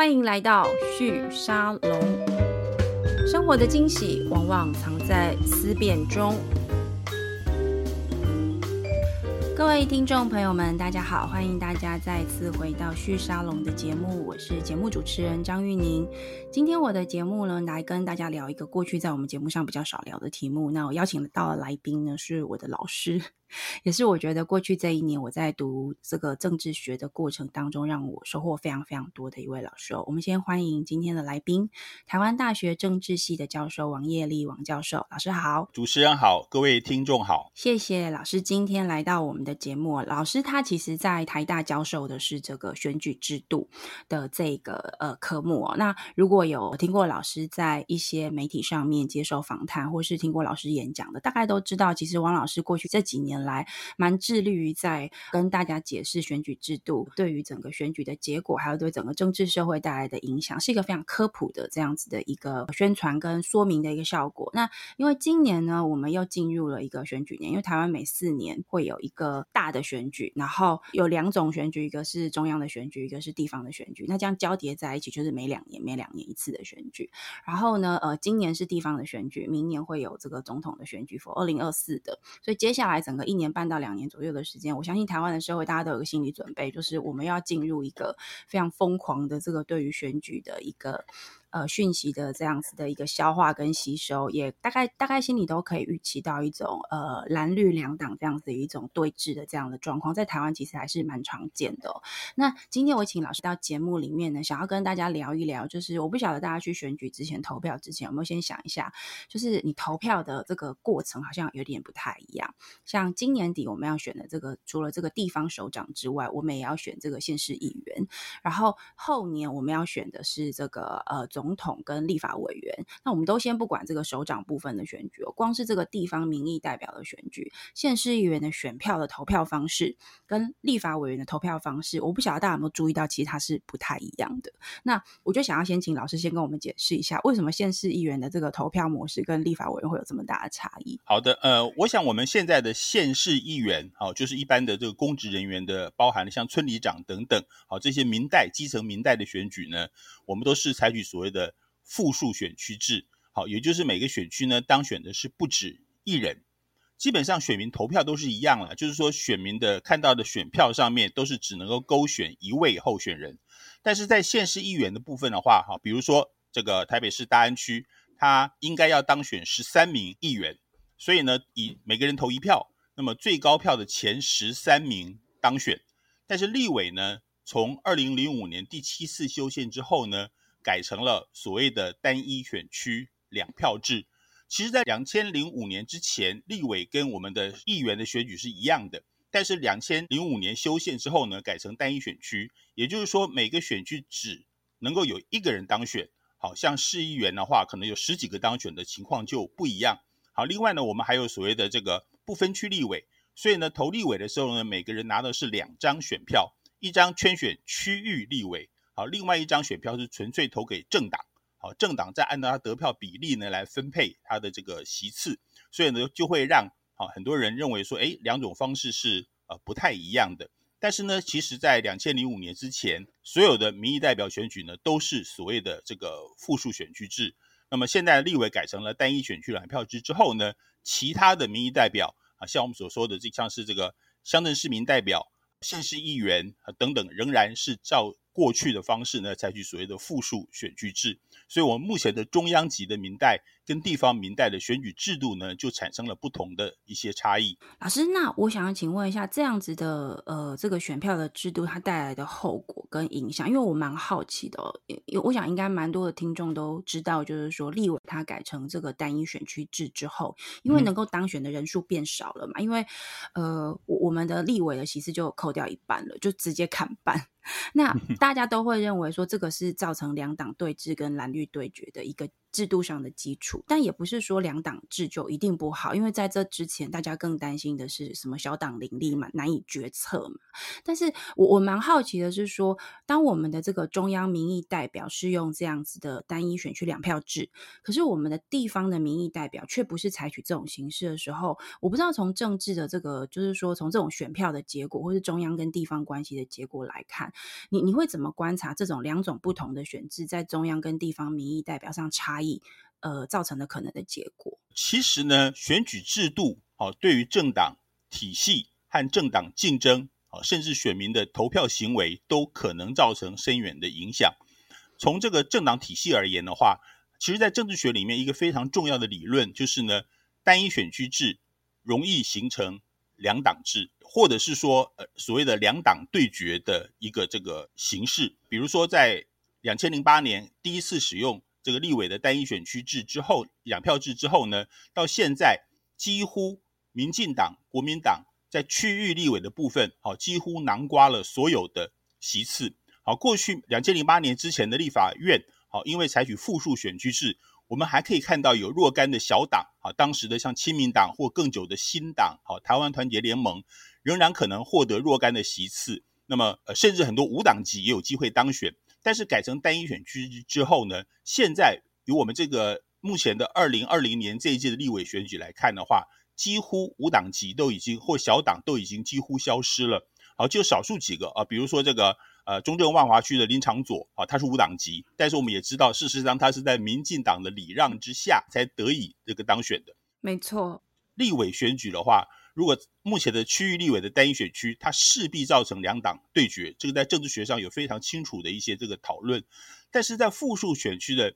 欢迎来到旭沙龙。生活的惊喜往往藏在思辨中。各位听众朋友们，大家好，欢迎大家再次回到旭沙龙的节目，我是节目主持人张玉宁。今天我的节目呢，来跟大家聊一个过去在我们节目上比较少聊的题目。那我邀请到的来宾呢，是我的老师。也是我觉得过去这一年我在读这个政治学的过程当中，让我收获非常非常多的一位老师哦。我们先欢迎今天的来宾，台湾大学政治系的教授王业立王教授，老师好。主持人好，各位听众好。谢谢老师今天来到我们的节目。老师他其实在台大教授的是这个选举制度的这个呃科目哦。那如果有听过老师在一些媒体上面接受访谈，或是听过老师演讲的，大概都知道，其实王老师过去这几年。来蛮致力于在跟大家解释选举制度对于整个选举的结果，还有对整个政治社会带来的影响，是一个非常科普的这样子的一个宣传跟说明的一个效果。那因为今年呢，我们又进入了一个选举年，因为台湾每四年会有一个大的选举，然后有两种选举，一个是中央的选举，一个是地方的选举。那这样交叠在一起，就是每两年每两年一次的选举。然后呢，呃，今年是地方的选举，明年会有这个总统的选举，for 二零二四的。所以接下来整个。一年半到两年左右的时间，我相信台湾的社会大家都有个心理准备，就是我们要进入一个非常疯狂的这个对于选举的一个。呃，讯息的这样子的一个消化跟吸收，也大概大概心里都可以预期到一种呃蓝绿两党这样子的一种对峙的这样的状况，在台湾其实还是蛮常见的。那今天我请老师到节目里面呢，想要跟大家聊一聊，就是我不晓得大家去选举之前投票之前有没有先想一下，就是你投票的这个过程好像有点不太一样。像今年底我们要选的这个，除了这个地方首长之外，我们也要选这个县市议员，然后后年我们要选的是这个呃。总总统跟立法委员，那我们都先不管这个首长部分的选举哦，光是这个地方民意代表的选举，县市议员的选票的投票方式跟立法委员的投票方式，我不晓得大家有没有注意到，其实它是不太一样的。那我就想要先请老师先跟我们解释一下，为什么县市议员的这个投票模式跟立法委员会有这么大的差异？好的，呃，我想我们现在的县市议员，好，就是一般的这个公职人员的，包含了像村里长等等，好，这些民代基层民代的选举呢，我们都是采取所谓的复数选区制，好，也就是每个选区呢，当选的是不止一人，基本上选民投票都是一样了，就是说选民的看到的选票上面都是只能够勾选一位候选人，但是在县市议员的部分的话，哈，比如说这个台北市大安区，他应该要当选十三名议员，所以呢，以每个人投一票，那么最高票的前十三名当选，但是立委呢，从二零零五年第七次修宪之后呢，改成了所谓的单一选区两票制。其实，在两千零五年之前，立委跟我们的议员的选举是一样的。但是，两千零五年修宪之后呢，改成单一选区，也就是说，每个选区只能够有一个人当选。好像市议员的话，可能有十几个当选的情况就不一样。好，另外呢，我们还有所谓的这个不分区立委，所以呢，投立委的时候呢，每个人拿的是两张选票，一张圈选区域立委。好，另外一张选票是纯粹投给政党，好，政党再按照他得票比例呢来分配他的这个席次，所以呢就会让好很多人认为说，哎，两种方式是呃不太一样的。但是呢，其实在两千零五年之前，所有的民意代表选举呢都是所谓的这个复数选区制。那么现在立委改成了单一选区两票制之后呢，其他的民意代表啊，像我们所说的这像是这个乡镇市民代表、县市议员啊等等，仍然是照。过去的方式呢，采取所谓的复数选举制，所以我们目前的中央级的民代跟地方民代的选举制度呢，就产生了不同的一些差异。老师，那我想要请问一下，这样子的呃，这个选票的制度，它带来的后果跟影响，因为我蛮好奇的哦，我想应该蛮多的听众都知道，就是说立委他改成这个单一选区制之后，因为能够当选的人数变少了嘛，嗯、因为呃，我我们的立委的席次就扣掉一半了，就直接砍半。那大家都会认为说，这个是造成两党对峙跟蓝绿对决的一个制度上的基础，但也不是说两党制就一定不好，因为在这之前，大家更担心的是什么小党林立嘛，难以决策嘛。但是我我蛮好奇的是说，当我们的这个中央民意代表是用这样子的单一选区两票制，可是我们的地方的民意代表却不是采取这种形式的时候，我不知道从政治的这个，就是说从这种选票的结果，或是中央跟地方关系的结果来看，你你会怎么观察这种两种不同的选制在中央跟地方民意代表上差异？呃，造成的可能的结果，其实呢，选举制度好，对于政党体系和政党竞争哦，甚至选民的投票行为，都可能造成深远的影响。从这个政党体系而言的话，其实，在政治学里面，一个非常重要的理论就是呢，单一选区制容易形成两党制，或者是说，呃，所谓的两党对决的一个这个形式。比如说，在两千零八年第一次使用。这个立委的单一选区制之后，两票制之后呢，到现在几乎民进党、国民党在区域立委的部分，好，几乎囊括了所有的席次。好，过去两千零八年之前的立法院，好，因为采取复数选区制，我们还可以看到有若干的小党，啊，当时的像亲民党或更久的新党，好，台湾团结联盟，仍然可能获得若干的席次。那么，呃，甚至很多无党籍也有机会当选。但是改成单一选区之后呢，现在由我们这个目前的二零二零年这一届的立委选举来看的话，几乎无党籍都已经或小党都已经几乎消失了。好，就少数几个啊，比如说这个呃中正万华区的林长佐啊，他是无党籍，但是我们也知道，事实上他是在民进党的礼让之下才得以这个当选的。没错，立委选举的话。如果目前的区域立委的单一选区，它势必造成两党对决，这个在政治学上有非常清楚的一些这个讨论。但是在复数选区的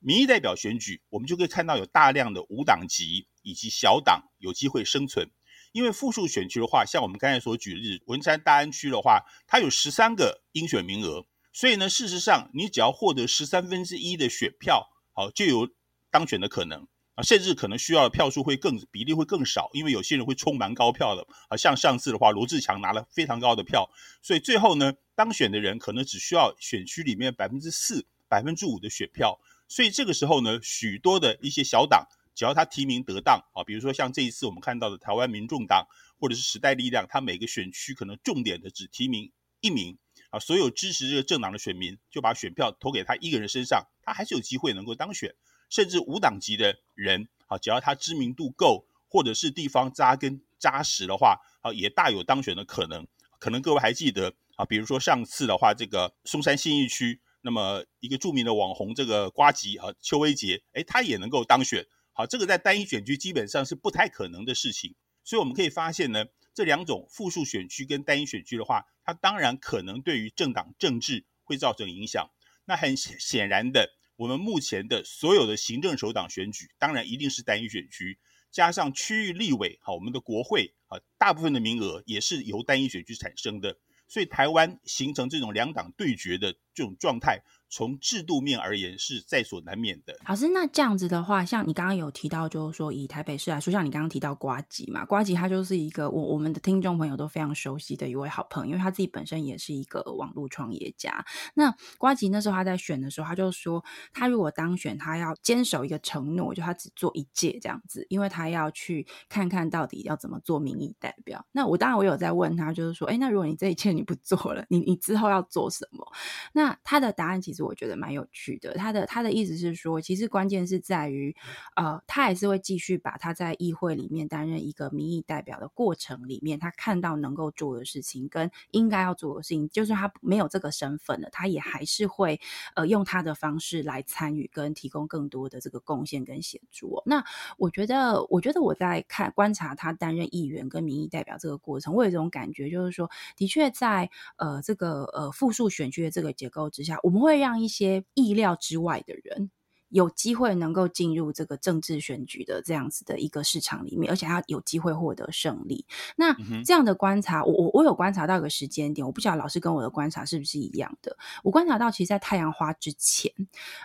民意代表选举，我们就可以看到有大量的无党籍以及小党有机会生存。因为复数选区的话，像我们刚才所举例，文山大安区的话，它有十三个应选名额，所以呢，事实上你只要获得十三分之一的选票，好，就有当选的可能。甚至可能需要的票数会更比例会更少，因为有些人会冲蛮高票的啊。像上次的话，罗志强拿了非常高的票，所以最后呢，当选的人可能只需要选区里面百分之四、百分之五的选票。所以这个时候呢，许多的一些小党，只要他提名得当啊，比如说像这一次我们看到的台湾民众党或者是时代力量，他每个选区可能重点的只提名一名啊，所有支持这个政党的选民就把选票投给他一个人身上，他还是有机会能够当选。甚至无党籍的人，啊，只要他知名度够，或者是地方扎根扎实的话，啊，也大有当选的可能。可能各位还记得，啊，比如说上次的话，这个松山信义区，那么一个著名的网红，这个瓜吉啊，邱威杰，哎，他也能够当选。好，这个在单一选区基本上是不太可能的事情。所以我们可以发现呢，这两种复数选区跟单一选区的话，它当然可能对于政党政治会造成影响。那很显然的。我们目前的所有的行政首长选举，当然一定是单一选区，加上区域立委，好，我们的国会啊，大部分的名额也是由单一选区产生的，所以台湾形成这种两党对决的这种状态。从制度面而言是在所难免的。老师，那这样子的话，像你刚刚有提到，就是说以台北市来说，像你刚刚提到瓜吉嘛，瓜吉他就是一个我我们的听众朋友都非常熟悉的一位好朋友，因为他自己本身也是一个网络创业家。那瓜吉那时候他在选的时候，他就说他如果当选，他要坚守一个承诺，就他只做一届这样子，因为他要去看看到底要怎么做民意代表。那我当然我有在问他，就是说，哎，那如果你这一届你不做了，你你之后要做什么？那他的答案其实。我觉得蛮有趣的，他的他的意思是说，其实关键是在于，呃，他还是会继续把他在议会里面担任一个民意代表的过程里面，他看到能够做的事情跟应该要做的事情，就算他没有这个身份了，他也还是会呃用他的方式来参与跟提供更多的这个贡献跟协助。那我觉得，我觉得我在看观察他担任议员跟民意代表这个过程，我有一种感觉，就是说，的确在呃这个呃复数选区的这个结构之下，我们会让让一些意料之外的人。有机会能够进入这个政治选举的这样子的一个市场里面，而且他有机会获得胜利。那这样的观察，我我我有观察到一个时间点，我不晓得老师跟我的观察是不是一样的。我观察到，其实，在太阳花之前，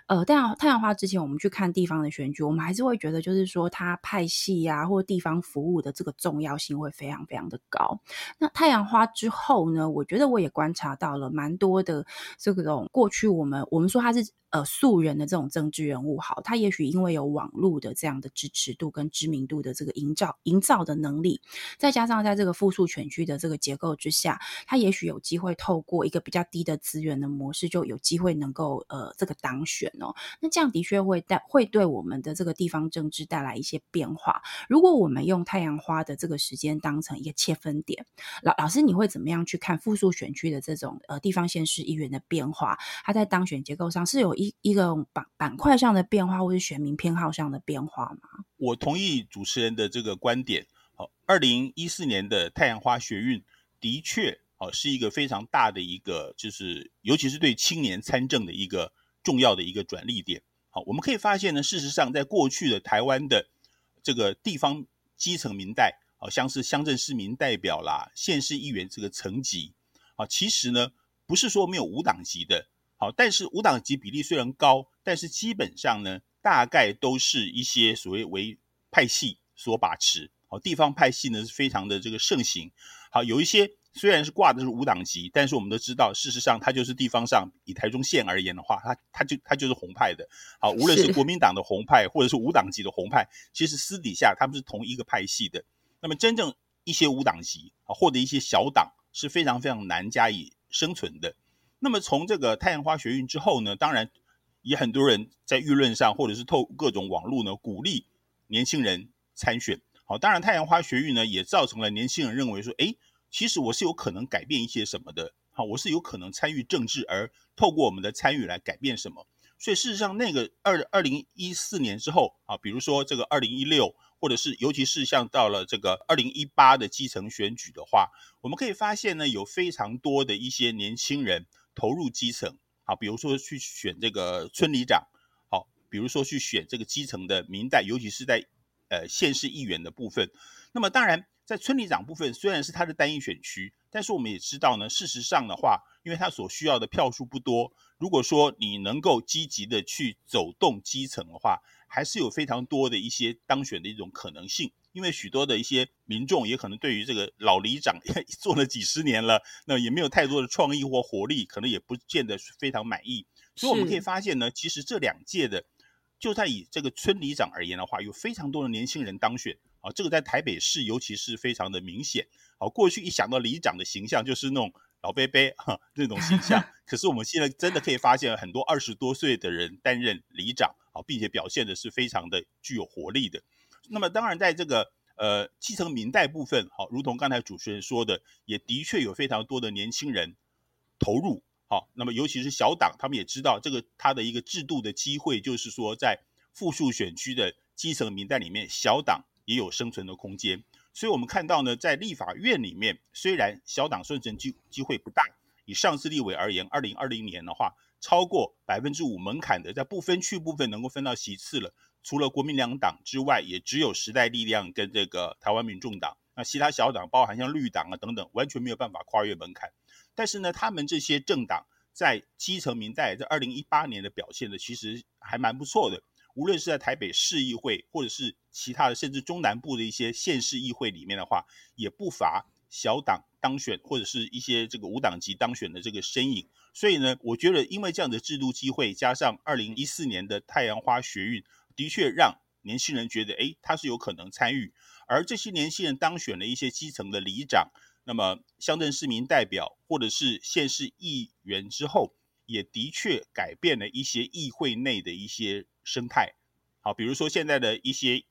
呃，太阳太阳花之前，我们去看地方的选举，我们还是会觉得，就是说，它派系啊，或地方服务的这个重要性会非常非常的高。那太阳花之后呢，我觉得我也观察到了蛮多的这种过去我们我们说它是呃素人的这种政治人。物好，他也许因为有网络的这样的支持度跟知名度的这个营造营造的能力，再加上在这个复数选区的这个结构之下，他也许有机会透过一个比较低的资源的模式，就有机会能够呃这个当选哦。那这样的确会带会对我们的这个地方政治带来一些变化。如果我们用太阳花的这个时间当成一个切分点，老老师你会怎么样去看复数选区的这种呃地方县市议员的变化？他在当选结构上是有一一个板板块上的变化，或是选民偏好上的变化吗？我同意主持人的这个观点。好，二零一四年的太阳花学运的确，好是一个非常大的一个，就是尤其是对青年参政的一个重要的一个转捩点。好，我们可以发现呢，事实上在过去的台湾的这个地方基层民代，好像是乡镇市民代表啦、县市议员这个层级，啊，其实呢不是说没有无党籍的，好，但是无党籍比例虽然高，但是基本上呢，大概都是一些所谓为派系所把持。好，地方派系呢是非常的这个盛行。好，有一些虽然是挂的是无党籍，但是我们都知道，事实上它就是地方上以台中县而言的话，它它就它就是红派的。好，无论是国民党的红派，或者是无党籍的红派，其实私底下他们是同一个派系的。那么真正一些无党籍啊，或者一些小党是非常非常难加以生存的。那么从这个太阳花学运之后呢，当然也很多人在舆论上，或者是透各种网络呢，鼓励年轻人参选。好，当然太阳花学运呢，也造成了年轻人认为说，哎，其实我是有可能改变一些什么的。好，我是有可能参与政治，而透过我们的参与来改变什么。所以事实上，那个二二零一四年之后啊，比如说这个二零一六，或者是尤其是像到了这个二零一八的基层选举的话，我们可以发现呢，有非常多的一些年轻人投入基层。好，比如说去选这个村里长，好，比如说去选这个基层的民代，尤其是在。呃，县市议员的部分，那么当然在村里长部分，虽然是他的单一选区，但是我们也知道呢，事实上的话，因为他所需要的票数不多，如果说你能够积极的去走动基层的话，还是有非常多的一些当选的一种可能性。因为许多的一些民众也可能对于这个老里长 做了几十年了，那也没有太多的创意或活力，可能也不见得非常满意。所以我们可以发现呢，其实这两届的。就在以这个村里长而言的话，有非常多的年轻人当选啊，这个在台北市尤其是非常的明显。好，过去一想到里长的形象就是那种老伯伯哈那种形象，可是我们现在真的可以发现很多二十多岁的人担任里长啊，并且表现的是非常的具有活力的。那么当然在这个呃基层民代部分，好，如同刚才主持人说的，也的确有非常多的年轻人投入。好，那么尤其是小党，他们也知道这个他的一个制度的机会，就是说在复数选区的基层民代里面，小党也有生存的空间。所以我们看到呢，在立法院里面，虽然小党生存机机会不大，以上次立委而言，二零二零年的话，超过百分之五门槛的，在不分区部分能够分到席次了，除了国民两党之外，也只有时代力量跟这个台湾民众党，那其他小党，包含像绿党啊等等，完全没有办法跨越门槛。但是呢，他们这些政党在基层民代在二零一八年的表现呢，其实还蛮不错的。无论是在台北市议会，或者是其他的，甚至中南部的一些县市议会里面的话，也不乏小党当选，或者是一些这个无党籍当选的这个身影。所以呢，我觉得因为这样的制度机会，加上二零一四年的太阳花学运，的确让年轻人觉得，哎，他是有可能参与。而这些年轻人当选了一些基层的里长。那么，乡镇市民代表或者是县市议员之后，也的确改变了一些议会内的一些生态。好，比如说现在的一些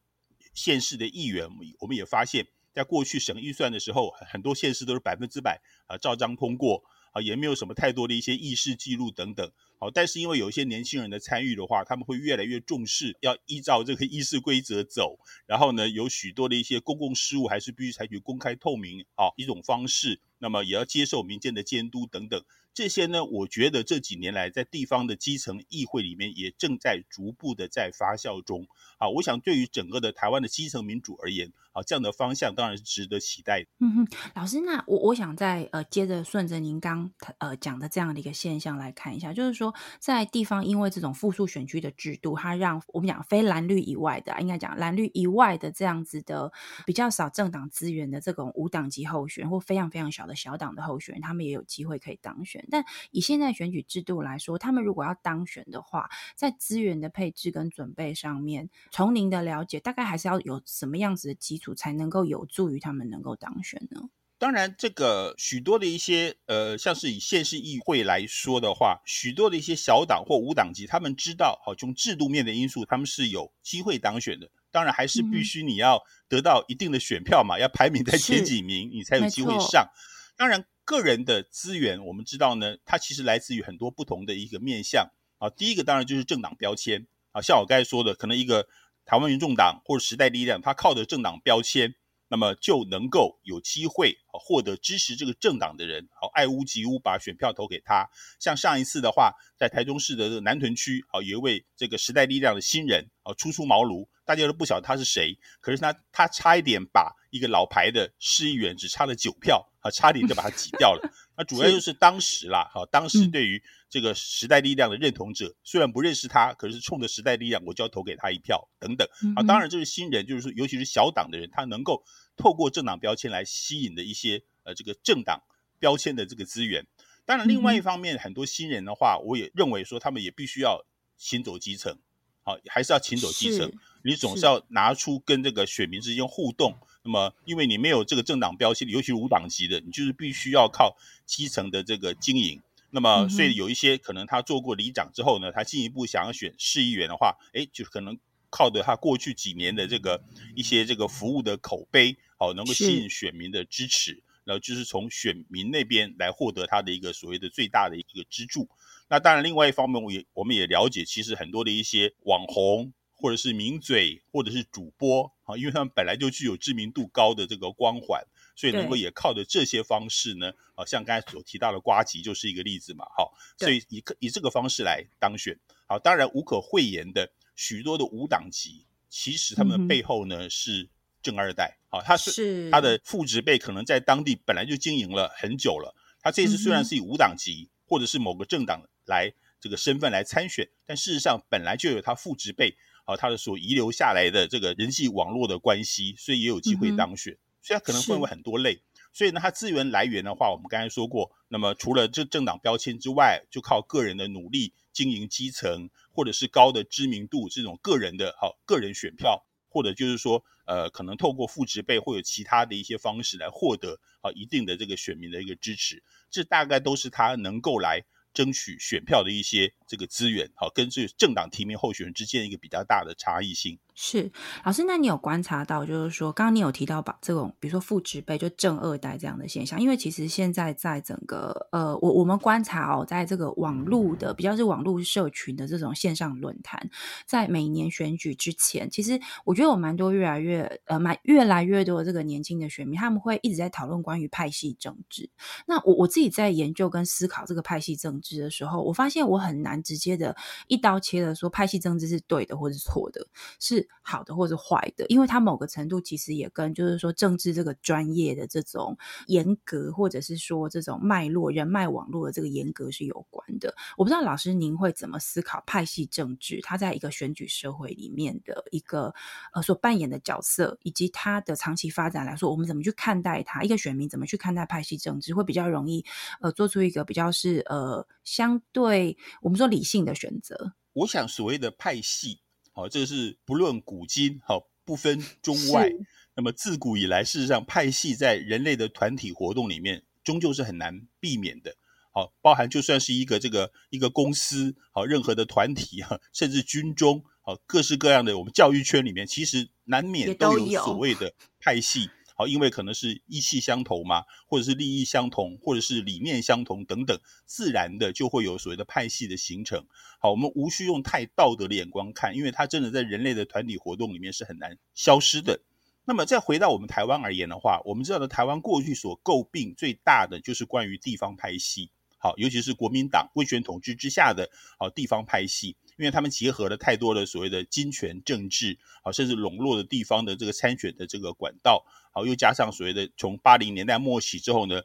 县市的议员，我们也发现，在过去省预算的时候，很多县市都是百分之百啊照章通过啊，也没有什么太多的一些议事记录等等。但是因为有一些年轻人的参与的话，他们会越来越重视，要依照这个议事规则走。然后呢，有许多的一些公共事务还是必须采取公开透明啊一种方式。那么也要接受民间的监督等等。这些呢，我觉得这几年来在地方的基层议会里面也正在逐步的在发酵中。啊，我想对于整个的台湾的基层民主而言，好，这样的方向当然是值得期待的。嗯哼，老师，那我我想再呃接着顺着您刚呃讲的这样的一个现象来看一下，就是说在地方因为这种复数选区的制度，它让我们讲非蓝绿以外的，应该讲蓝绿以外的这样子的比较少政党资源的这种无党籍候选或非常非常小的小党的候选人，他们也有机会可以当选。但以现在选举制度来说，他们如果要当选的话，在资源的配置跟准备上面，从您的了解，大概还是要有什么样子的基础，才能够有助于他们能够当选呢？当然，这个许多的一些呃，像是以县市议会来说的话，许多的一些小党或无党籍，他们知道，好，从制度面的因素，他们是有机会当选的。当然，还是必须你要得到一定的选票嘛，嗯、要排名在前几名，你才有机会上。当然，个人的资源，我们知道呢，它其实来自于很多不同的一个面向啊。第一个当然就是政党标签啊，像我刚才说的，可能一个台湾民众党或者时代力量，他靠着政党标签。那么就能够有机会获得支持这个政党的人，好爱屋及乌，把选票投给他。像上一次的话，在台中市的这个南屯区，好有一位这个时代力量的新人，啊初出茅庐，大家都不晓得他是谁，可是他他差一点把一个老牌的市议员只差了九票，啊差点就把他挤掉了。那主要就是当时啦，好当时对于这个时代力量的认同者，虽然不认识他，可是冲着时代力量，我就要投给他一票等等。啊，当然这是新人，就是说尤其是小党的人，他能够。透过政党标签来吸引的一些呃这个政党标签的这个资源，当然另外一方面，很多新人的话，我也认为说他们也必须要行走基层，好，还是要行走基层。你总是要拿出跟这个选民之间互动。那么，因为你没有这个政党标签，尤其是无党籍的，你就是必须要靠基层的这个经营。那么，所以有一些可能他做过里长之后呢，他进一步想要选市议员的话，哎，就可能。靠着他过去几年的这个一些这个服务的口碑，好能够吸引选民的支持，然后就是从选民那边来获得他的一个所谓的最大的一个支柱。那当然，另外一方面，我也我们也了解，其实很多的一些网红或者是名嘴或者是主播啊，因为他们本来就具有知名度高的这个光环，所以能够也靠着这些方式呢，啊，像刚才所提到的瓜吉就是一个例子嘛，好，所以以以这个方式来当选，好，当然无可讳言的。许多的无党籍，其实他们的背后呢、嗯、是正二代，好，他是，他的父执辈可能在当地本来就经营了很久了。他这次虽然是以无党籍、嗯、或者是某个政党来这个身份来参选，但事实上本来就有他父执辈啊，他的所遗留下来的这个人际网络的关系，所以也有机会当选。所以他可能分为很多类，所以呢，他资源来源的话，我们刚才说过，那么除了这政党标签之外，就靠个人的努力。经营基层，或者是高的知名度，这种个人的好个人选票，或者就是说，呃，可能透过副职辈或者其他的一些方式来获得啊一定的这个选民的一个支持，这大概都是他能够来争取选票的一些这个资源，好，跟这个政党提名候选人之间一个比较大的差异性。是老师，那你有观察到，就是说，刚刚你有提到把这种，比如说父职辈，就正二代这样的现象，因为其实现在在整个呃，我我们观察哦，在这个网络的比较是网络社群的这种线上论坛，在每年选举之前，其实我觉得有蛮多越来越呃，蛮越来越多的这个年轻的选民，他们会一直在讨论关于派系政治。那我我自己在研究跟思考这个派系政治的时候，我发现我很难直接的一刀切的说派系政治是对的或是错的，是。好的或者坏的，因为它某个程度其实也跟就是说政治这个专业的这种严格，或者是说这种脉络、人脉网络的这个严格是有关的。我不知道老师您会怎么思考派系政治，它在一个选举社会里面的一个呃所扮演的角色，以及它的长期发展来说，我们怎么去看待它？一个选民怎么去看待派系政治，会比较容易呃做出一个比较是呃相对我们说理性的选择。我想所谓的派系。好，这个是不论古今，好，不分中外。那么自古以来，事实上派系在人类的团体活动里面，终究是很难避免的。好，包含就算是一个这个一个公司，好，任何的团体哈，甚至军中，好，各式各样的我们教育圈里面，其实难免都有所谓的派系。好，因为可能是意气相投嘛，或者是利益相同，或者是理念相同等等，自然的就会有所谓的派系的形成。好，我们无需用太道德的眼光看，因为它真的在人类的团体活动里面是很难消失的。那么再回到我们台湾而言的话，我们知道的台湾过去所诟病最大的就是关于地方派系。好，尤其是国民党威权统治之下的好地方派系，因为他们结合了太多的所谓的金权政治，好，甚至笼络的地方的这个参选的这个管道，好，又加上所谓的从八零年代末期之后呢，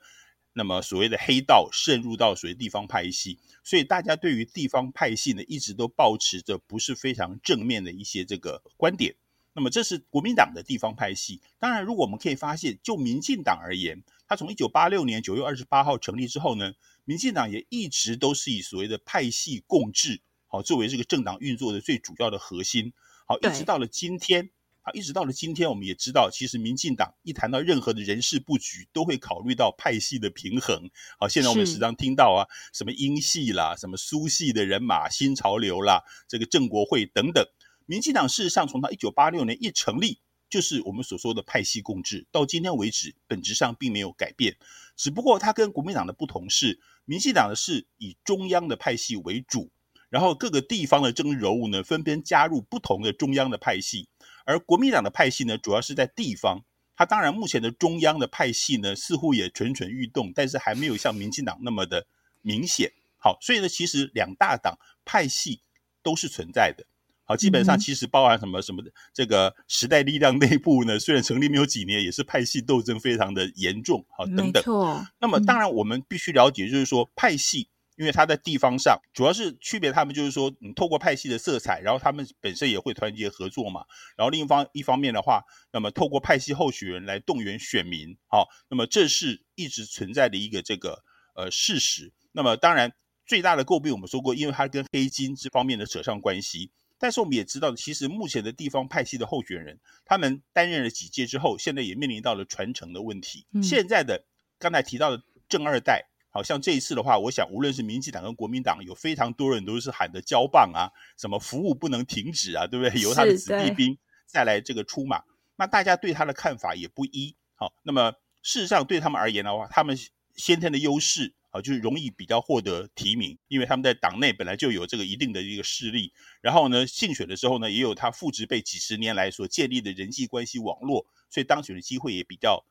那么所谓的黑道渗入到所谓地方派系，所以大家对于地方派系呢，一直都保持着不是非常正面的一些这个观点。那么这是国民党的地方派系。当然，如果我们可以发现，就民进党而言，他从一九八六年九月二十八号成立之后呢，民进党也一直都是以所谓的派系共治，好，作为这个政党运作的最主要的核心。好，一直到了今天，好，一直到了今天，我们也知道，其实民进党一谈到任何的人事布局，都会考虑到派系的平衡。好，现在我们时常听到啊，什么英系啦，什么苏系的人马，新潮流啦，这个郑国会等等。民进党事实上从他一九八六年一成立，就是我们所说的派系共治，到今天为止，本质上并没有改变。只不过它跟国民党的不同是，民进党的是以中央的派系为主，然后各个地方的政治人物呢，纷纷加入不同的中央的派系，而国民党的派系呢，主要是在地方。他当然目前的中央的派系呢，似乎也蠢蠢欲动，但是还没有像民进党那么的明显。好，所以呢，其实两大党派系都是存在的。好，基本上其实包含什么什么的，这个时代力量内部呢，虽然成立没有几年，也是派系斗争非常的严重。好，等等。那么当然我们必须了解，就是说派系，因为它在地方上主要是区别他们，就是说你透过派系的色彩，然后他们本身也会团结合作嘛。然后另一方一方面的话，那么透过派系候选人来动员选民。好，那么这是一直存在的一个这个呃事实。那么当然最大的诟病我们说过，因为它跟黑金这方面的扯上关系。但是我们也知道，其实目前的地方派系的候选人，他们担任了几届之后，现在也面临到了传承的问题。嗯、现在的刚才提到的正二代，好像这一次的话，我想无论是民进党跟国民党，有非常多人都是喊的交棒啊，什么服务不能停止啊，对不对？由他的子弟兵再来这个出马，那大家对他的看法也不一。好，那么事实上对他们而言的话，他们先天的优势。啊，就是容易比较获得提名，因为他们在党内本来就有这个一定的一个势力，然后呢，竞选的时候呢，也有他父职辈几十年来所建立的人际关系网络，所以当选的机会也比较大。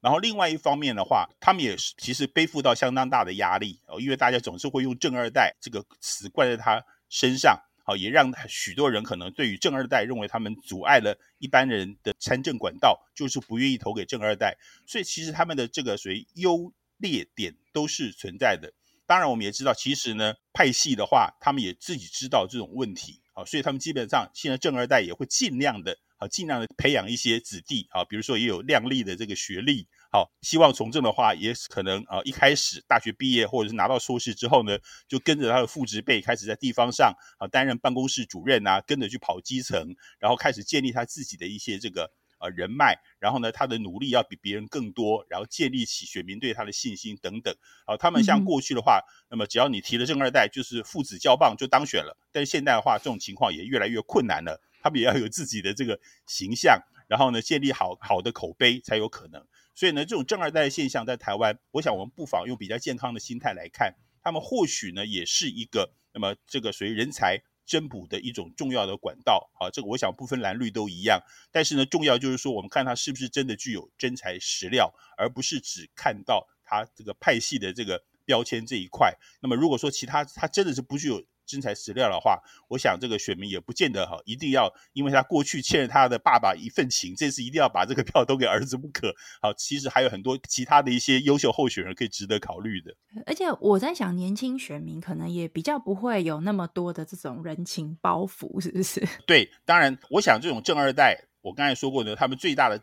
然后另外一方面的话，他们也是其实背负到相当大的压力哦，因为大家总是会用“正二代”这个词冠在他身上，好，也让许多人可能对于正二代认为他们阻碍了一般人的参政管道，就是不愿意投给正二代，所以其实他们的这个属于优。劣点都是存在的，当然我们也知道，其实呢，派系的话，他们也自己知道这种问题，啊，所以他们基本上现在正二代也会尽量的，啊，尽量的培养一些子弟，啊，比如说也有亮丽的这个学历，好，希望从政的话，也可能啊，一开始大学毕业或者是拿到硕士之后呢，就跟着他的父职辈开始在地方上啊担任办公室主任啊，跟着去跑基层，然后开始建立他自己的一些这个。呃，人脉，然后呢，他的努力要比别人更多，然后建立起选民对他的信心等等。啊，他们像过去的话，那么只要你提了正二代，就是父子交棒就当选了。但是现在的话，这种情况也越来越困难了。他们也要有自己的这个形象，然后呢，建立好好的口碑才有可能。所以呢，这种正二代的现象在台湾，我想我们不妨用比较健康的心态来看，他们或许呢，也是一个那么这个属于人才。增补的一种重要的管道，啊，这个我想不分蓝绿都一样。但是呢，重要就是说，我们看他是不是真的具有真材实料，而不是只看到他这个派系的这个标签这一块。那么，如果说其他他真的是不具有。真材实料的话，我想这个选民也不见得哈，一定要因为他过去欠了他的爸爸一份情，这次一定要把这个票都给儿子不可。好，其实还有很多其他的一些优秀候选人可以值得考虑的。而且我在想，年轻选民可能也比较不会有那么多的这种人情包袱，是不是？对，当然，我想这种正二代，我刚才说过呢，他们最大的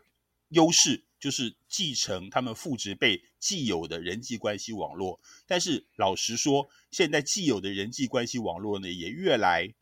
优势。就是继承他们父执辈既有的人际关系网络，但是老实说，现在既有的人际关系网络呢，也越来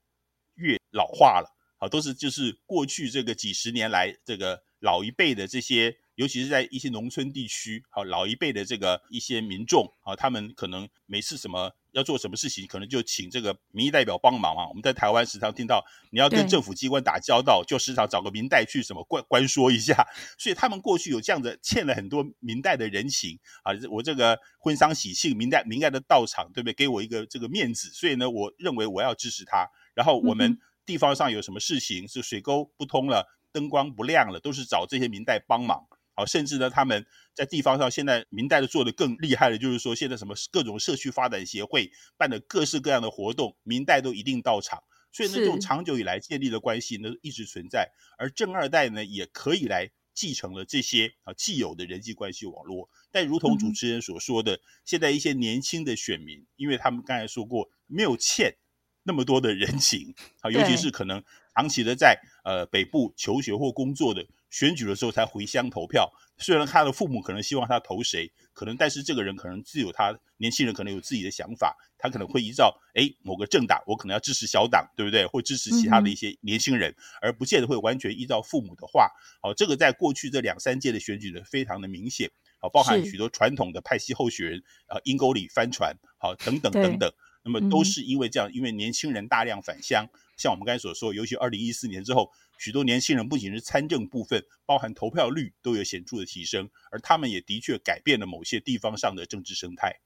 越老化了。好，都是就是过去这个几十年来，这个老一辈的这些，尤其是在一些农村地区，好，老一辈的这个一些民众，啊，他们可能每次什么。要做什么事情，可能就请这个民意代表帮忙啊。我们在台湾时常听到，你要跟政府机关打交道，就时常找个民代去什么关关说一下。所以他们过去有这样的欠了很多民代的人情啊。我这个婚丧喜庆，民代民代的到场，对不对？给我一个这个面子，所以呢，我认为我要支持他。然后我们地方上有什么事情是水沟不通了，灯光不亮了，都是找这些民代帮忙。好，甚至呢，他们在地方上现在明代的做的更厉害的，就是说现在什么各种社区发展协会办的各式各样的活动，明代都一定到场。所以呢，这种长久以来建立的关系呢，一直存在。而正二代呢，也可以来继承了这些啊既有的人际关系网络。但如同主持人所说的，嗯、现在一些年轻的选民，因为他们刚才说过，没有欠那么多的人情 啊，尤其是可能长期的在呃北部求学或工作的。选举的时候才回乡投票，虽然他的父母可能希望他投谁，可能但是这个人可能自有他年轻人可能有自己的想法，他可能会依照哎某个政党，我可能要支持小党，对不对？或支持其他的一些年轻人，嗯、而不见得会完全依照父母的话。好，这个在过去这两三届的选举呢，非常的明显。好，包含许多传统的派系候选人啊，阴沟里翻船，好等等等等。那么都是因为这样，因为年轻人大量返乡，像我们刚才所说，尤其二零一四年之后。许多年轻人不仅是参政部分，包含投票率都有显著的提升，而他们也的确改变了某些地方上的政治生态。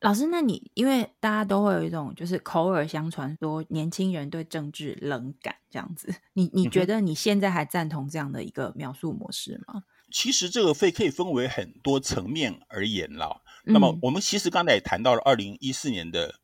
老师，那你因为大家都会有一种就是口耳相传说年轻人对政治冷感这样子，你你觉得你现在还赞同这样的一个描述模式吗？其实这个费可以分为很多层面而言了。那么我们其实刚才也谈到了二零一四年的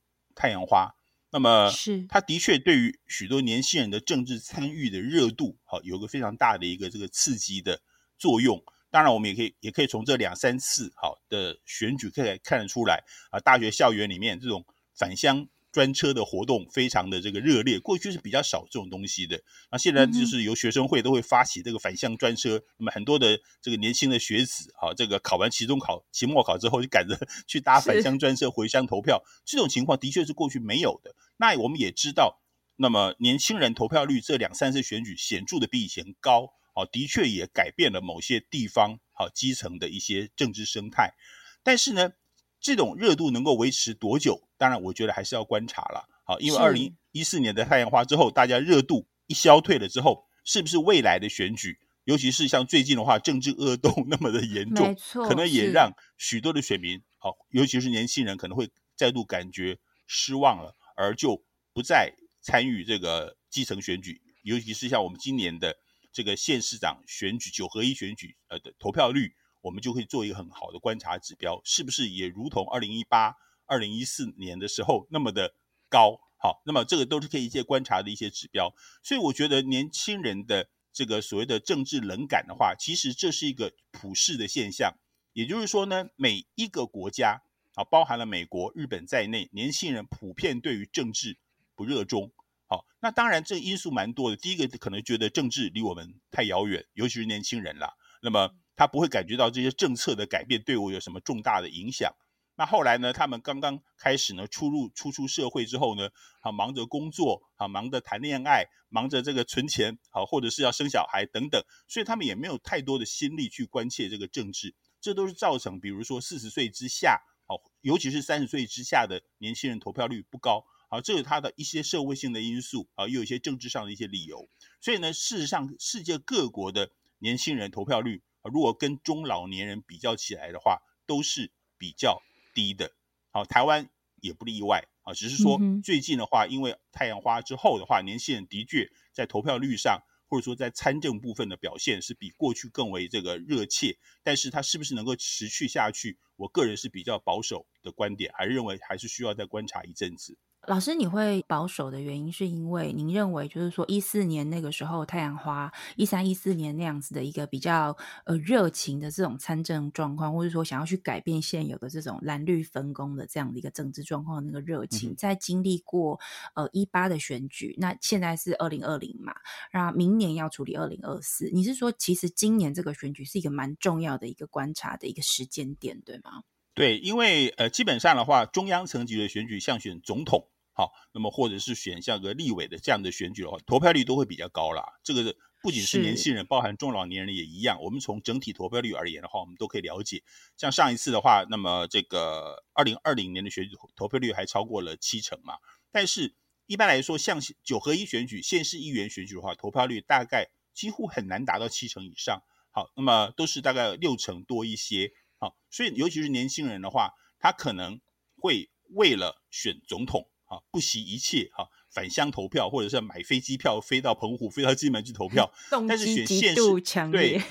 太阳花。那么，是它的确对于许多年轻人的政治参与的热度，好，有个非常大的一个这个刺激的作用。当然，我们也可以也可以从这两三次好的选举可以看得出来啊，大学校园里面这种返乡。专车的活动非常的这个热烈，过去是比较少这种东西的。那现在就是由学生会都会发起这个返乡专车，那么很多的这个年轻的学子，啊，这个考完期中考、期末考之后就赶着 去搭返乡专车回乡投票，这种情况的确是过去没有的。那我们也知道，那么年轻人投票率这两三次选举显著的比以前高，啊，的确也改变了某些地方好基层的一些政治生态。但是呢，这种热度能够维持多久？当然，我觉得还是要观察了。好，因为二零一四年的太阳花之后，大家热度一消退了之后，是不是未来的选举，尤其是像最近的话，政治恶斗 那么的严重，可能也让许多的选民，好，尤其是年轻人，可能会再度感觉失望了，而就不再参与这个基层选举，尤其是像我们今年的这个县市长选举、九合一选举，呃的投票率。我们就可以做一个很好的观察指标，是不是也如同二零一八、二零一四年的时候那么的高？好，那么这个都是可以一些观察的一些指标。所以我觉得年轻人的这个所谓的政治冷感的话，其实这是一个普世的现象。也就是说呢，每一个国家啊，包含了美国、日本在内，年轻人普遍对于政治不热衷。好，那当然这个因素蛮多的。第一个可能觉得政治离我们太遥远，尤其是年轻人啦。那么他不会感觉到这些政策的改变对我有什么重大的影响。那后来呢，他们刚刚开始呢，出入初出社会之后呢，啊，忙着工作，啊，忙着谈恋爱，忙着这个存钱，啊，或者是要生小孩等等，所以他们也没有太多的心力去关切这个政治。这都是造成，比如说四十岁之下，啊，尤其是三十岁之下的年轻人投票率不高，啊，这是他的一些社会性的因素，啊，又有一些政治上的一些理由。所以呢，事实上，世界各国的年轻人投票率啊。如果跟中老年人比较起来的话，都是比较低的。好，台湾也不例外啊。只是说最近的话，因为太阳花之后的话，年轻人的确在投票率上，或者说在参政部分的表现是比过去更为这个热切。但是它是不是能够持续下去？我个人是比较保守的观点，还是认为还是需要再观察一阵子。老师，你会保守的原因是因为您认为，就是说一四年那个时候太阳花，一三一四年那样子的一个比较呃热情的这种参政状况，或者说想要去改变现有的这种蓝绿分工的这样的一个政治状况的那个热情，嗯、在经历过呃一八的选举，那现在是二零二零嘛，然后明年要处理二零二四，你是说其实今年这个选举是一个蛮重要的一个观察的一个时间点，对吗？对，因为呃基本上的话，中央层级的选举像选总统。好，那么或者是选像个立委的这样的选举的话，投票率都会比较高啦。这个不仅是年轻人，包含中老年人也一样。我们从整体投票率而言的话，我们都可以了解。像上一次的话，那么这个二零二零年的选举投票率还超过了七成嘛。但是一般来说，像九合一选举、县市议员选举的话，投票率大概几乎很难达到七成以上。好，那么都是大概六成多一些。好，所以尤其是年轻人的话，他可能会为了选总统。啊，不惜一切哈，返乡投票，或者是买飞机票飞到澎湖、飞到金门去投票。但是选县市，对，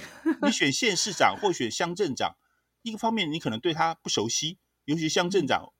你选县市长或选乡镇长，一个方面你可能对他不熟悉，尤其乡镇长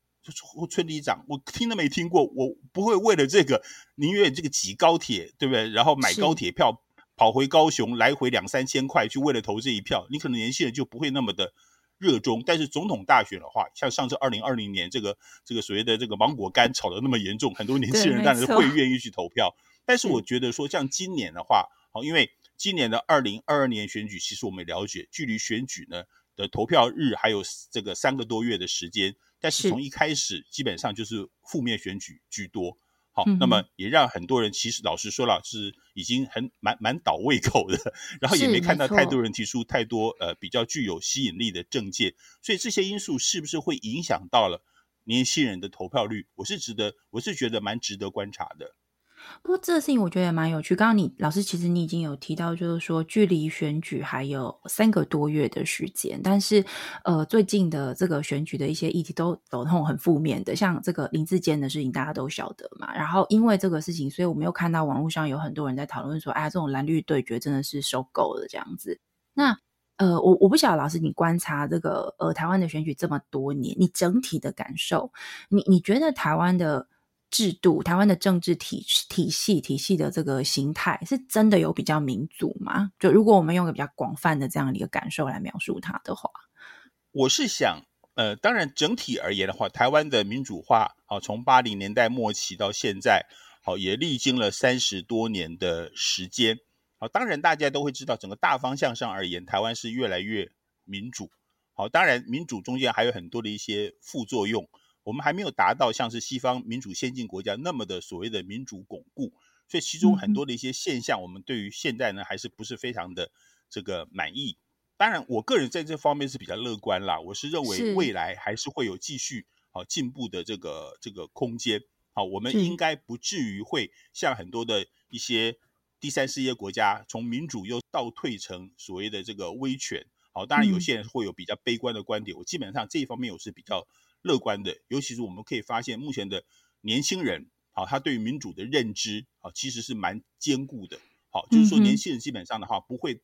或村里长，我听都没听过，我不会为了这个宁愿这个挤高铁，对不对？然后买高铁票跑回高雄，来回两三千块，去为了投这一票，你可能年轻人就不会那么的。热衷，但是总统大选的话，像上次二零二零年这个这个所谓的这个芒果干炒的那么严重，很多年轻人当然会愿意去投票。但是我觉得说，像今年的话，好，因为今年的二零二二年选举，其实我们了解，距离选举呢的投票日还有这个三个多月的时间，但是从一开始基本上就是负面选举居多。好，那么也让很多人其实老实说了，是已经很蛮蛮倒胃口的，然后也没看到太多人提出太多呃比较具有吸引力的政见，所以这些因素是不是会影响到了年轻人的投票率？我是值得，我是觉得蛮值得观察的。不过这个事情我觉得也蛮有趣。刚刚你老师其实你已经有提到，就是说距离选举还有三个多月的时间，但是呃最近的这个选举的一些议题都走那种很负面的，像这个林志坚的事情大家都晓得嘛。然后因为这个事情，所以我们又看到网络上有很多人在讨论说，哎，这种蓝绿对决真的是受够了这样子。那呃我我不晓得老师你观察这个呃台湾的选举这么多年，你整体的感受，你你觉得台湾的？制度，台湾的政治体体系体系的这个形态，是真的有比较民主吗？就如果我们用个比较广泛的这样的一个感受来描述它的话，我是想，呃，当然整体而言的话，台湾的民主化，好、从八零年代末期到现在，好、也历经了三十多年的时间，好、当然大家都会知道，整个大方向上而言，台湾是越来越民主，好、当然民主中间还有很多的一些副作用。我们还没有达到像是西方民主先进国家那么的所谓的民主巩固，所以其中很多的一些现象，我们对于现在呢还是不是非常的这个满意。当然，我个人在这方面是比较乐观啦，我是认为未来还是会有继续好进步的这个这个空间。好，我们应该不至于会像很多的一些第三世界国家从民主又倒退成所谓的这个威权。好，当然有些人会有比较悲观的观点，我基本上这一方面我是比较。乐观的，尤其是我们可以发现，目前的年轻人，好，他对于民主的认知，啊，其实是蛮坚固的。好，就是说，年轻人基本上的话，不会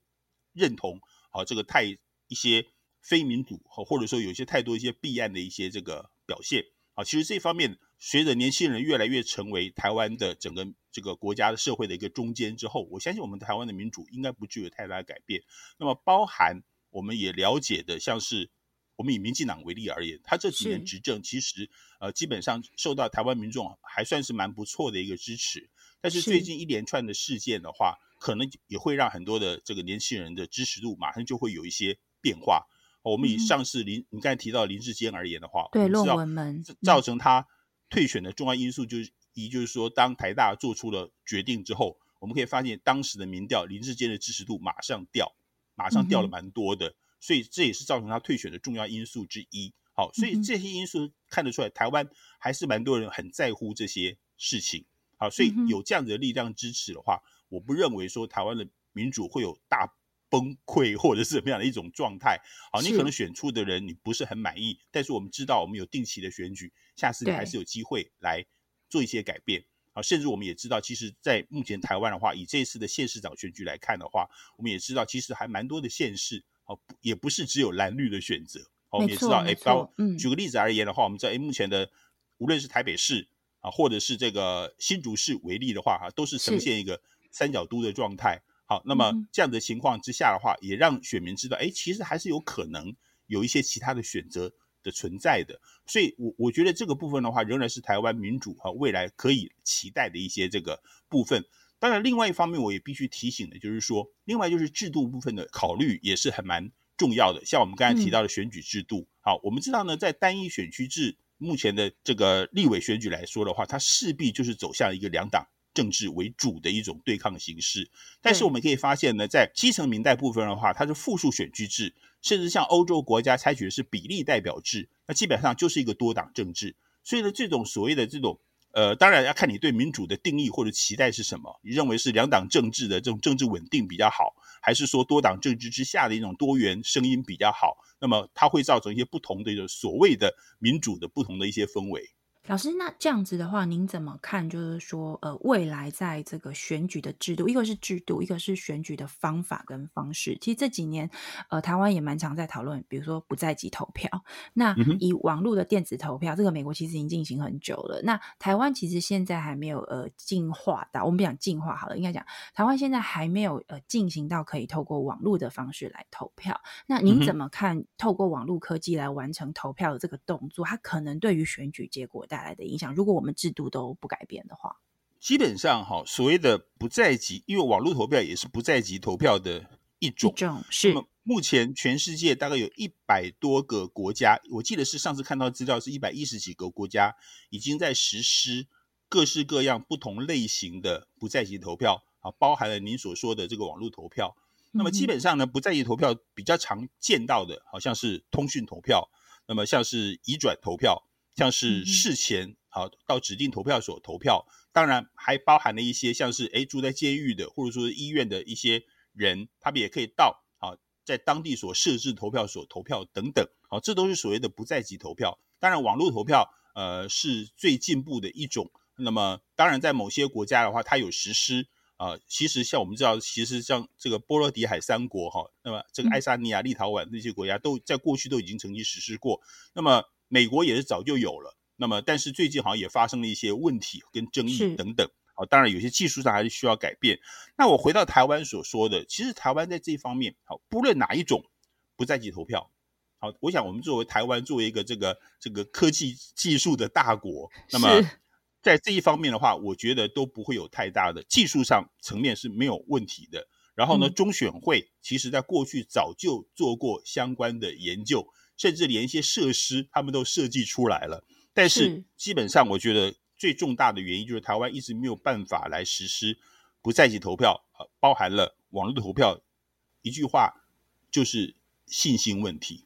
认同，好，这个太一些非民主，或者说有些太多一些弊案的一些这个表现。好，其实这方面，随着年轻人越来越成为台湾的整个这个国家的社会的一个中间之后，我相信我们台湾的民主应该不具有太大的改变。那么，包含我们也了解的，像是。我们以民进党为例而言，他这几年执政，其实呃基本上受到台湾民众还算是蛮不错的一个支持。但是最近一连串的事件的话，可能也会让很多的这个年轻人的支持度马上就会有一些变化。我们以上次林，你刚才提到林志坚而言的话，对论文门造成他退选的重要因素，就是一就是说，当台大做出了决定之后，我们可以发现当时的民调林志坚的支持度马上掉，马上掉了蛮多的。所以这也是造成他退选的重要因素之一。好，所以这些因素看得出来，台湾还是蛮多人很在乎这些事情。好，所以有这样子的力量支持的话，我不认为说台湾的民主会有大崩溃或者是怎么样的一种状态。好，你可能选出的人你不是很满意，但是我们知道我们有定期的选举，下次你还是有机会来做一些改变。好，甚至我们也知道，其实，在目前台湾的话，以这次的县市长选举来看的话，我们也知道，其实还蛮多的县市。哦，也不是只有蓝绿的选择。我们也知道，哎，包举个例子而言的话，嗯、我们在哎目前的无论是台北市啊，或者是这个新竹市为例的话，哈，都是呈现一个三角都的状态。好，那么这样的情况之下的话，也让选民知道，哎，其实还是有可能有一些其他的选择的存在的。所以，我我觉得这个部分的话，仍然是台湾民主和未来可以期待的一些这个部分。当然，另外一方面，我也必须提醒的，就是说，另外就是制度部分的考虑也是很蛮重要的。像我们刚才提到的选举制度，嗯、好，我们知道呢，在单一选区制目前的这个立委选举来说的话，它势必就是走向一个两党政治为主的一种对抗形式。但是我们可以发现呢，在基层民代部分的话，它是复数选区制，甚至像欧洲国家采取的是比例代表制，那基本上就是一个多党政治。所以呢，这种所谓的这种。呃，当然要看你对民主的定义或者期待是什么。你认为是两党政治的这种政治稳定比较好，还是说多党政治之下的一种多元声音比较好？那么它会造成一些不同的一个所谓的民主的不同的一些氛围。老师，那这样子的话，您怎么看？就是说，呃，未来在这个选举的制度，一个是制度，一个是选举的方法跟方式。其实这几年，呃，台湾也蛮常在讨论，比如说不在籍投票。那以网络的电子投票，这个美国其实已经进行很久了。那台湾其实现在还没有呃进化到，我们不讲进化好了，应该讲台湾现在还没有呃进行到可以透过网络的方式来投票。那您怎么看？透过网络科技来完成投票的这个动作，它可能对于选举结果带来的影响，如果我们制度都不改变的话，基本上哈，所谓的不在籍，因为网络投票也是不在籍投票的一种。一种是。那么目前全世界大概有一百多个国家，我记得是上次看到资料是一百一十几个国家已经在实施各式各样不同类型的不在籍投票啊，包含了您所说的这个网络投票。那么基本上呢，不在籍投票比较常见到的，好像是通讯投票，那么像是移转投票。像是事前好到指定投票所投票，当然还包含了一些像是诶住在监狱的或者说医院的一些人，他们也可以到啊在当地所设置投票所投票等等，好，这都是所谓的不在籍投票。当然网络投票呃是最进步的一种。那么当然在某些国家的话，它有实施啊，其实像我们知道，其实像这个波罗的海三国哈，那么这个爱沙尼亚、立陶宛那些国家都在过去都已经曾经实施过。那么美国也是早就有了，那么但是最近好像也发生了一些问题跟争议等等，好，当然有些技术上还是需要改变。那我回到台湾所说的，其实台湾在这一方面，好，不论哪一种不在籍投票，好，我想我们作为台湾作为一个这个这个科技技术的大国，那么 在这一方面的话，我觉得都不会有太大的技术上层面是没有问题的。然后呢，中选会其实在过去早就做过相关的研究。甚至连一些设施，他们都设计出来了。但是基本上，我觉得最重大的原因就是台湾一直没有办法来实施不在籍投票，呃，包含了网络投票。一句话就是信心问题，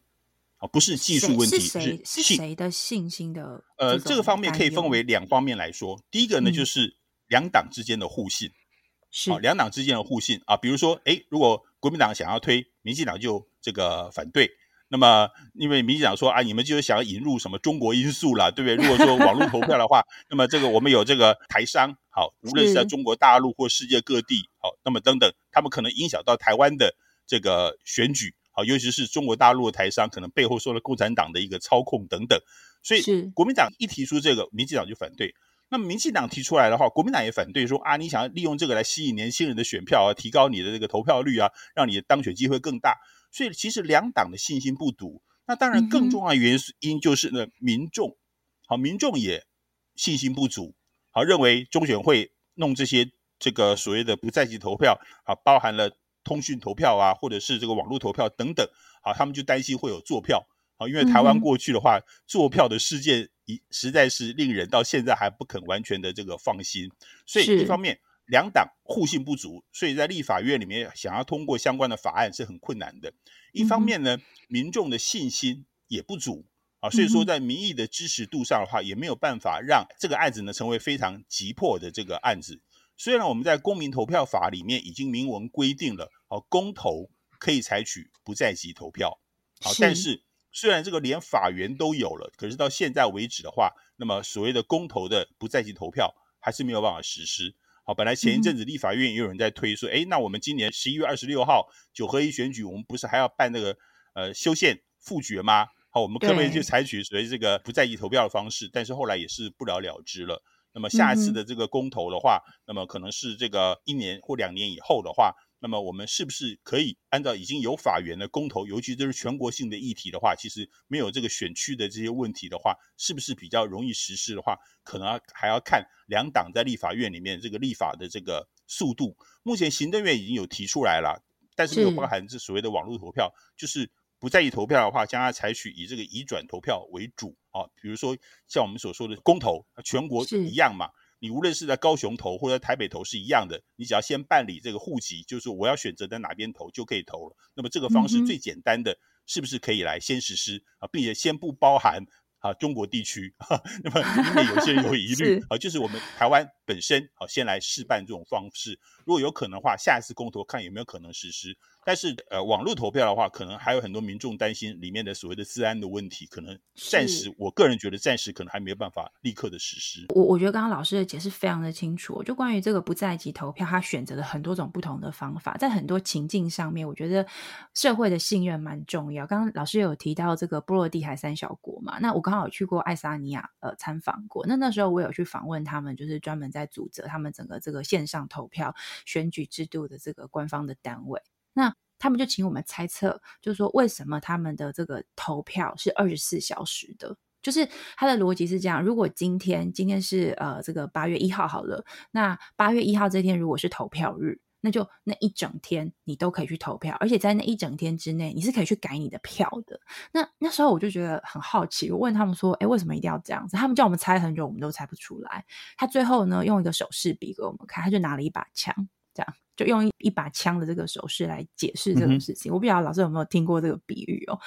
啊，不是技术问题，是谁是谁的信心的？呃，这个方面可以分为两方面来说。第一个呢，就是两党之间的互信，是两党之间的互信啊。比如说，诶，如果国民党想要推，民进党就这个反对。那么，因为民进党说啊，你们就是想要引入什么中国因素了，对不对？如果说网络投票的话，那么这个我们有这个台商，好，无论是在中国大陆或世界各地，好，那么等等，他们可能影响到台湾的这个选举，好，尤其是中国大陆的台商，可能背后受了共产党的一个操控等等。所以，国民党一提出这个，民进党就反对。那么，民进党提出来的话，国民党也反对，说啊，你想要利用这个来吸引年轻人的选票啊，提高你的这个投票率啊，让你的当选机会更大。所以其实两党的信心不足，那当然更重要的原因就是呢，民众好，民众也信心不足，好，认为中选会弄这些这个所谓的不在籍投票，啊，包含了通讯投票啊，或者是这个网络投票等等，好，他们就担心会有作票，好，因为台湾过去的话，作票的事件一实在是令人到现在还不肯完全的这个放心，所以一方面。两党互信不足，所以在立法院里面想要通过相关的法案是很困难的。一方面呢，民众的信心也不足啊，所以说在民意的支持度上的话，也没有办法让这个案子呢成为非常急迫的这个案子。虽然我们在公民投票法里面已经明文规定了，哦，公投可以采取不在籍投票，好，但是虽然这个连法源都有了，可是到现在为止的话，那么所谓的公投的不在籍投票还是没有办法实施。好，本来前一阵子立法院也有人在推说，哎、嗯，那我们今年十一月二十六号九合一选举，我们不是还要办那个呃修宪复决吗？好，我们可不可以就采取所谓这个不在意投票的方式？但是后来也是不了了之了。那么下一次的这个公投的话，嗯、那么可能是这个一年或两年以后的话。那么我们是不是可以按照已经有法源的公投，尤其这是全国性的议题的话，其实没有这个选区的这些问题的话，是不是比较容易实施的话，可能还要看两党在立法院里面这个立法的这个速度。目前行政院已经有提出来了，但是没有包含这所谓的网络投票，就是不在意投票的话，将要采取以这个移转投票为主啊，比如说像我们所说的公投，全国一样嘛。你无论是在高雄投或者台北投是一样的，你只要先办理这个户籍，就是我要选择在哪边投就可以投了。那么这个方式最简单的，是不是可以来先实施啊，并且先不包含啊中国地区？那么因为有些人有疑虑 啊，就是我们台湾本本身好先来试办这种方式，如果有可能的话，下一次公投看有没有可能实施。但是，呃，网络投票的话，可能还有很多民众担心里面的所谓的治安的问题，可能暂时，我个人觉得暂时可能还没有办法立刻的实施。我我觉得刚刚老师的解释非常的清楚，就关于这个不在籍投票，他选择了很多种不同的方法，在很多情境上面，我觉得社会的信任蛮重要。刚刚老师有提到这个波罗的海三小国嘛，那我刚好去过爱沙尼亚呃参访过，那那时候我有去访问他们，就是专门在在组织他们整个这个线上投票选举制度的这个官方的单位。那他们就请我们猜测，就是说为什么他们的这个投票是二十四小时的？就是他的逻辑是这样：如果今天今天是呃这个八月一号好了，那八月一号这天如果是投票日，那就那一整天你都可以去投票，而且在那一整天之内你是可以去改你的票的。那那时候我就觉得很好奇，我问他们说：“哎，为什么一定要这样子？”他们叫我们猜很久，我们都猜不出来。他最后呢用一个手势比给我们看，他就拿了一把枪，这样。就用一一把枪的这个手势来解释这个事情，嗯、我不知道老师有没有听过这个比喻哦。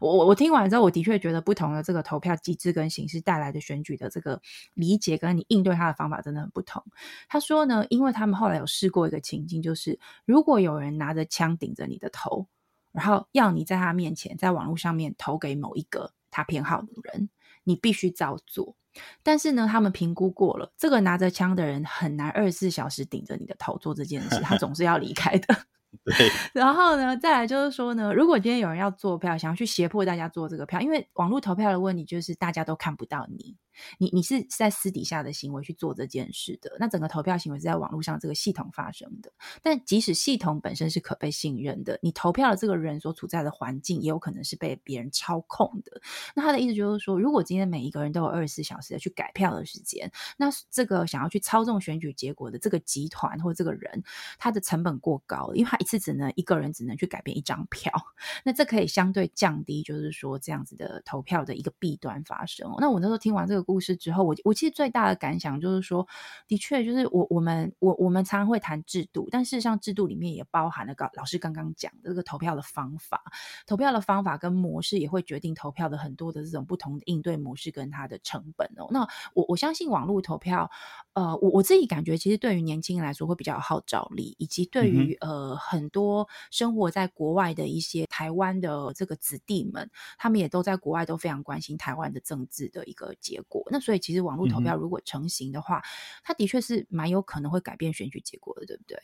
我我我听完之后，我的确觉得不同的这个投票机制跟形式带来的选举的这个理解，跟你应对它的方法真的很不同。他说呢，因为他们后来有试过一个情境，就是如果有人拿着枪顶着你的头，然后要你在他面前在网络上面投给某一个他偏好的人，你必须照做。但是呢，他们评估过了，这个拿着枪的人很难二十四小时顶着你的头做这件事，他总是要离开的。然后呢，再来就是说呢，如果今天有人要做票，想要去胁迫大家做这个票，因为网络投票的问题就是大家都看不到你。你你是在私底下的行为去做这件事的，那整个投票行为是在网络上这个系统发生的。但即使系统本身是可被信任的，你投票的这个人所处在的环境也有可能是被别人操控的。那他的意思就是说，如果今天每一个人都有二十四小时的去改票的时间，那这个想要去操纵选举结果的这个集团或这个人，他的成本过高，因为他一次只能一个人只能去改变一张票。那这可以相对降低，就是说这样子的投票的一个弊端发生。那我那时候听完这个。故事之后，我我其实最大的感想就是说，的确就是我我们我我们常常会谈制度，但事实上制度里面也包含了老师刚刚讲的这个投票的方法，投票的方法跟模式也会决定投票的很多的这种不同的应对模式跟它的成本哦。那我我相信网络投票，呃，我我自己感觉其实对于年轻人来说会比较有号召力，以及对于、嗯、呃很多生活在国外的一些台湾的这个子弟们，他们也都在国外都非常关心台湾的政治的一个结果。那所以其实网络投票如果成型的话，嗯、它的确是蛮有可能会改变选举结果的，对不对？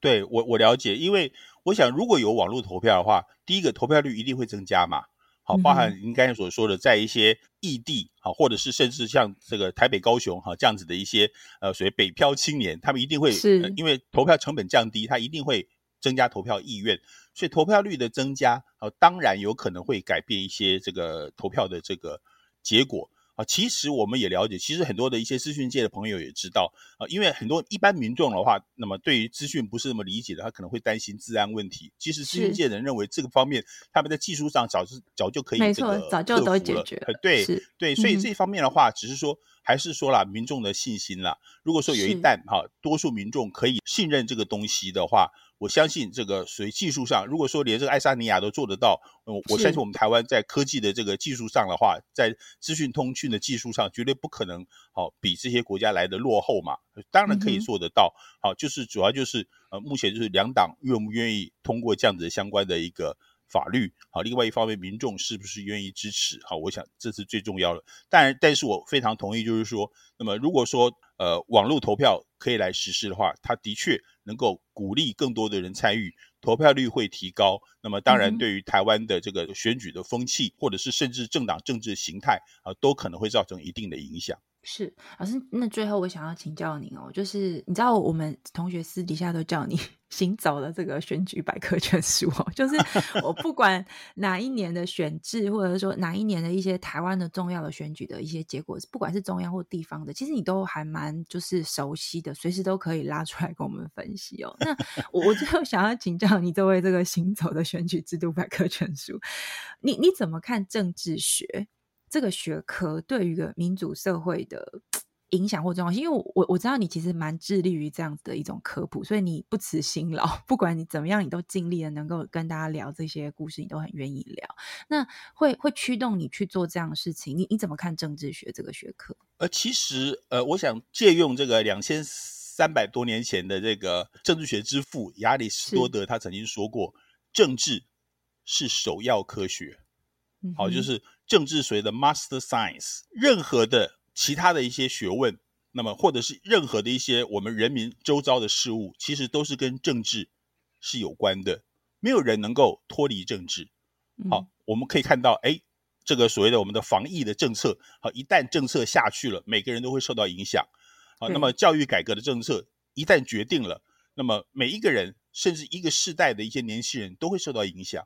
对，我我了解，因为我想如果有网络投票的话，第一个投票率一定会增加嘛。好，包含您刚才所说的，在一些异地，啊，或者是甚至像这个台北、高雄，哈，这样子的一些呃，所谓北漂青年，他们一定会是、呃、因为投票成本降低，他一定会增加投票意愿，所以投票率的增加，啊，当然有可能会改变一些这个投票的这个结果啊。其实我们也了解，其实很多的一些资讯界的朋友也知道啊，因为很多一般民众的话，那么对于资讯不是那么理解的，他可能会担心治安问题。其实资讯界的人认为这个方面，他们在技术上早是早就可以这个克服了，早就都解决了。对对，所以这方面的话，只是说还是说了民众的信心啦。如果说有一旦哈，多数民众可以信任这个东西的话。我相信这个属于技术上，如果说连这个爱沙尼亚都做得到，我相信我们台湾在科技的这个技术上的话，在资讯通讯的技术上，绝对不可能好比这些国家来的落后嘛。当然可以做得到，好，就是主要就是呃，目前就是两党愿不愿意通过这样子相关的一个法律，好，另外一方面民众是不是愿意支持，好，我想这是最重要的。但但是我非常同意，就是说，那么如果说呃网络投票可以来实施的话，它的确。能够鼓励更多的人参与，投票率会提高。那么，当然对于台湾的这个选举的风气，或者是甚至政党政治形态啊，都可能会造成一定的影响。是老师，那最后我想要请教您哦，就是你知道我们同学私底下都叫你 行走的这个选举百科全书哦，就是我不管哪一年的选制，或者说哪一年的一些台湾的重要的选举的一些结果，不管是中央或地方的，其实你都还蛮就是熟悉的，随时都可以拉出来跟我们分析哦。那我我最后想要请教你，作为这个行走的选举制度百科全书，你你怎么看政治学？这个学科对于一个民主社会的，影响或重要性？因为我我知道你其实蛮致力于这样子的一种科普，所以你不辞辛劳，不管你怎么样，你都尽力的能够跟大家聊这些故事，你都很愿意聊。那会会驱动你去做这样的事情？你你怎么看政治学这个学科？呃，其实呃，我想借用这个两千三百多年前的这个政治学之父亚里士多德，他曾经说过，政治是首要科学。好，就是政治所谓的 master science，任何的其他的一些学问，那么或者是任何的一些我们人民周遭的事物，其实都是跟政治是有关的，没有人能够脱离政治。好，我们可以看到，哎，这个所谓的我们的防疫的政策，好，一旦政策下去了，每个人都会受到影响。好，那么教育改革的政策一旦决定了，那么每一个人，甚至一个世代的一些年轻人都会受到影响。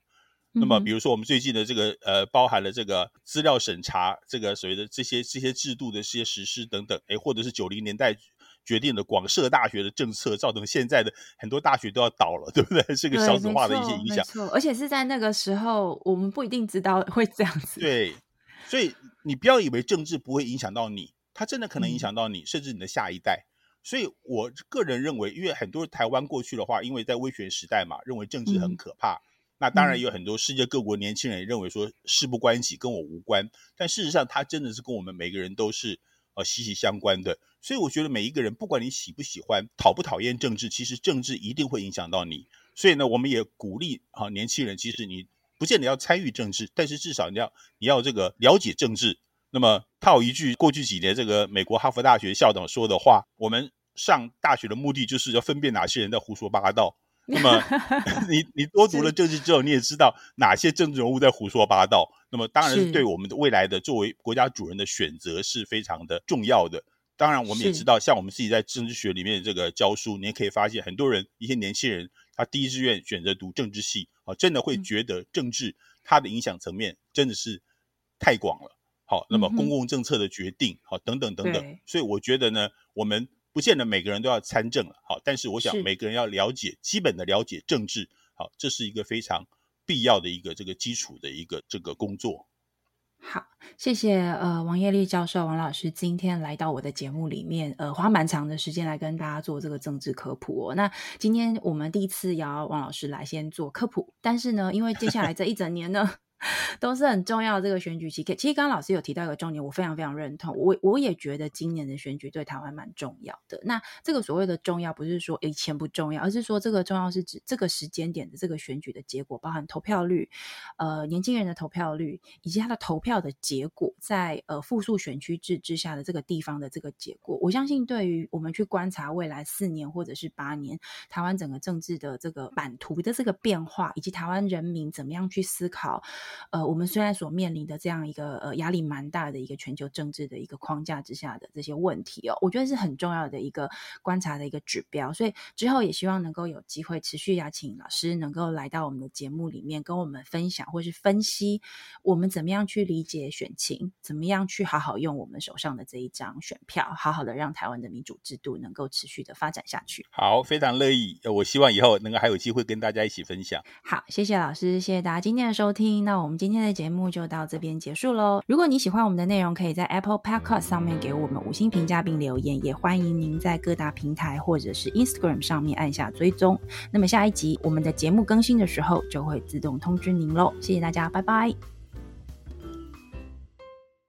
那么，比如说我们最近的这个呃，包含了这个资料审查，这个所谓的这些这些制度的这些实施等等，哎，或者是九零年代决定的广设大学的政策，造成现在的很多大学都要倒了，对不对？这个少子化的一些影响。而且是在那个时候，我们不一定知道会这样子。对，所以你不要以为政治不会影响到你，它真的可能影响到你，嗯、甚至你的下一代。所以我个人认为，因为很多台湾过去的话，因为在威权时代嘛，认为政治很可怕。嗯那当然有很多世界各国年轻人认为说事不关己，跟我无关，但事实上它真的是跟我们每个人都是呃息息相关的。所以我觉得每一个人，不管你喜不喜欢、讨不讨厌政治，其实政治一定会影响到你。所以呢，我们也鼓励啊年轻人，其实你不见得要参与政治，但是至少你要你要这个了解政治。那么套一句过去几年这个美国哈佛大学校长说的话：我们上大学的目的就是要分辨哪些人在胡说八道。那么 你你多读了政治之后，你也知道哪些政治人物在胡说八道。那么当然是对我们的未来的作为国家主人的选择是非常的重要的。当然我们也知道，像我们自己在政治学里面这个教书，你也可以发现很多人一些年轻人，他第一志愿选择读政治系啊，真的会觉得政治它的影响层面真的是太广了。好，那么公共政策的决定，好等等等等。所以我觉得呢，我们。不见得每个人都要参政了，好，但是我想每个人要了解基本的了解政治，好，这是一个非常必要的一个这个基础的一个这个工作。好，谢谢呃王叶丽教授王老师今天来到我的节目里面，呃花蛮长的时间来跟大家做这个政治科普哦。那今天我们第一次邀王老师来先做科普，但是呢，因为接下来这一整年呢。都是很重要的这个选举期，其实刚刚老师有提到一个重点，我非常非常认同。我我也觉得今年的选举对台湾蛮重要的。那这个所谓的重要，不是说以前不重要，而是说这个重要是指这个时间点的这个选举的结果，包含投票率、呃年轻人的投票率，以及他的投票的结果，在呃复数选区制之下的这个地方的这个结果，我相信对于我们去观察未来四年或者是八年台湾整个政治的这个版图的这个变化，以及台湾人民怎么样去思考。呃，我们虽然所面临的这样一个呃压力蛮大的一个全球政治的一个框架之下的这些问题哦，我觉得是很重要的一个观察的一个指标。所以之后也希望能够有机会持续邀请老师能够来到我们的节目里面，跟我们分享或是分析我们怎么样去理解选情，怎么样去好好用我们手上的这一张选票，好好的让台湾的民主制度能够持续的发展下去。好，非常乐意。我希望以后能够还有机会跟大家一起分享。好，谢谢老师，谢谢大家今天的收听。那我们今天的节目就到这边结束喽。如果你喜欢我们的内容，可以在 Apple Podcast 上面给我们五星评价并留言，也欢迎您在各大平台或者是 Instagram 上面按下追踪。那么下一集我们的节目更新的时候，就会自动通知您喽。谢谢大家，拜拜。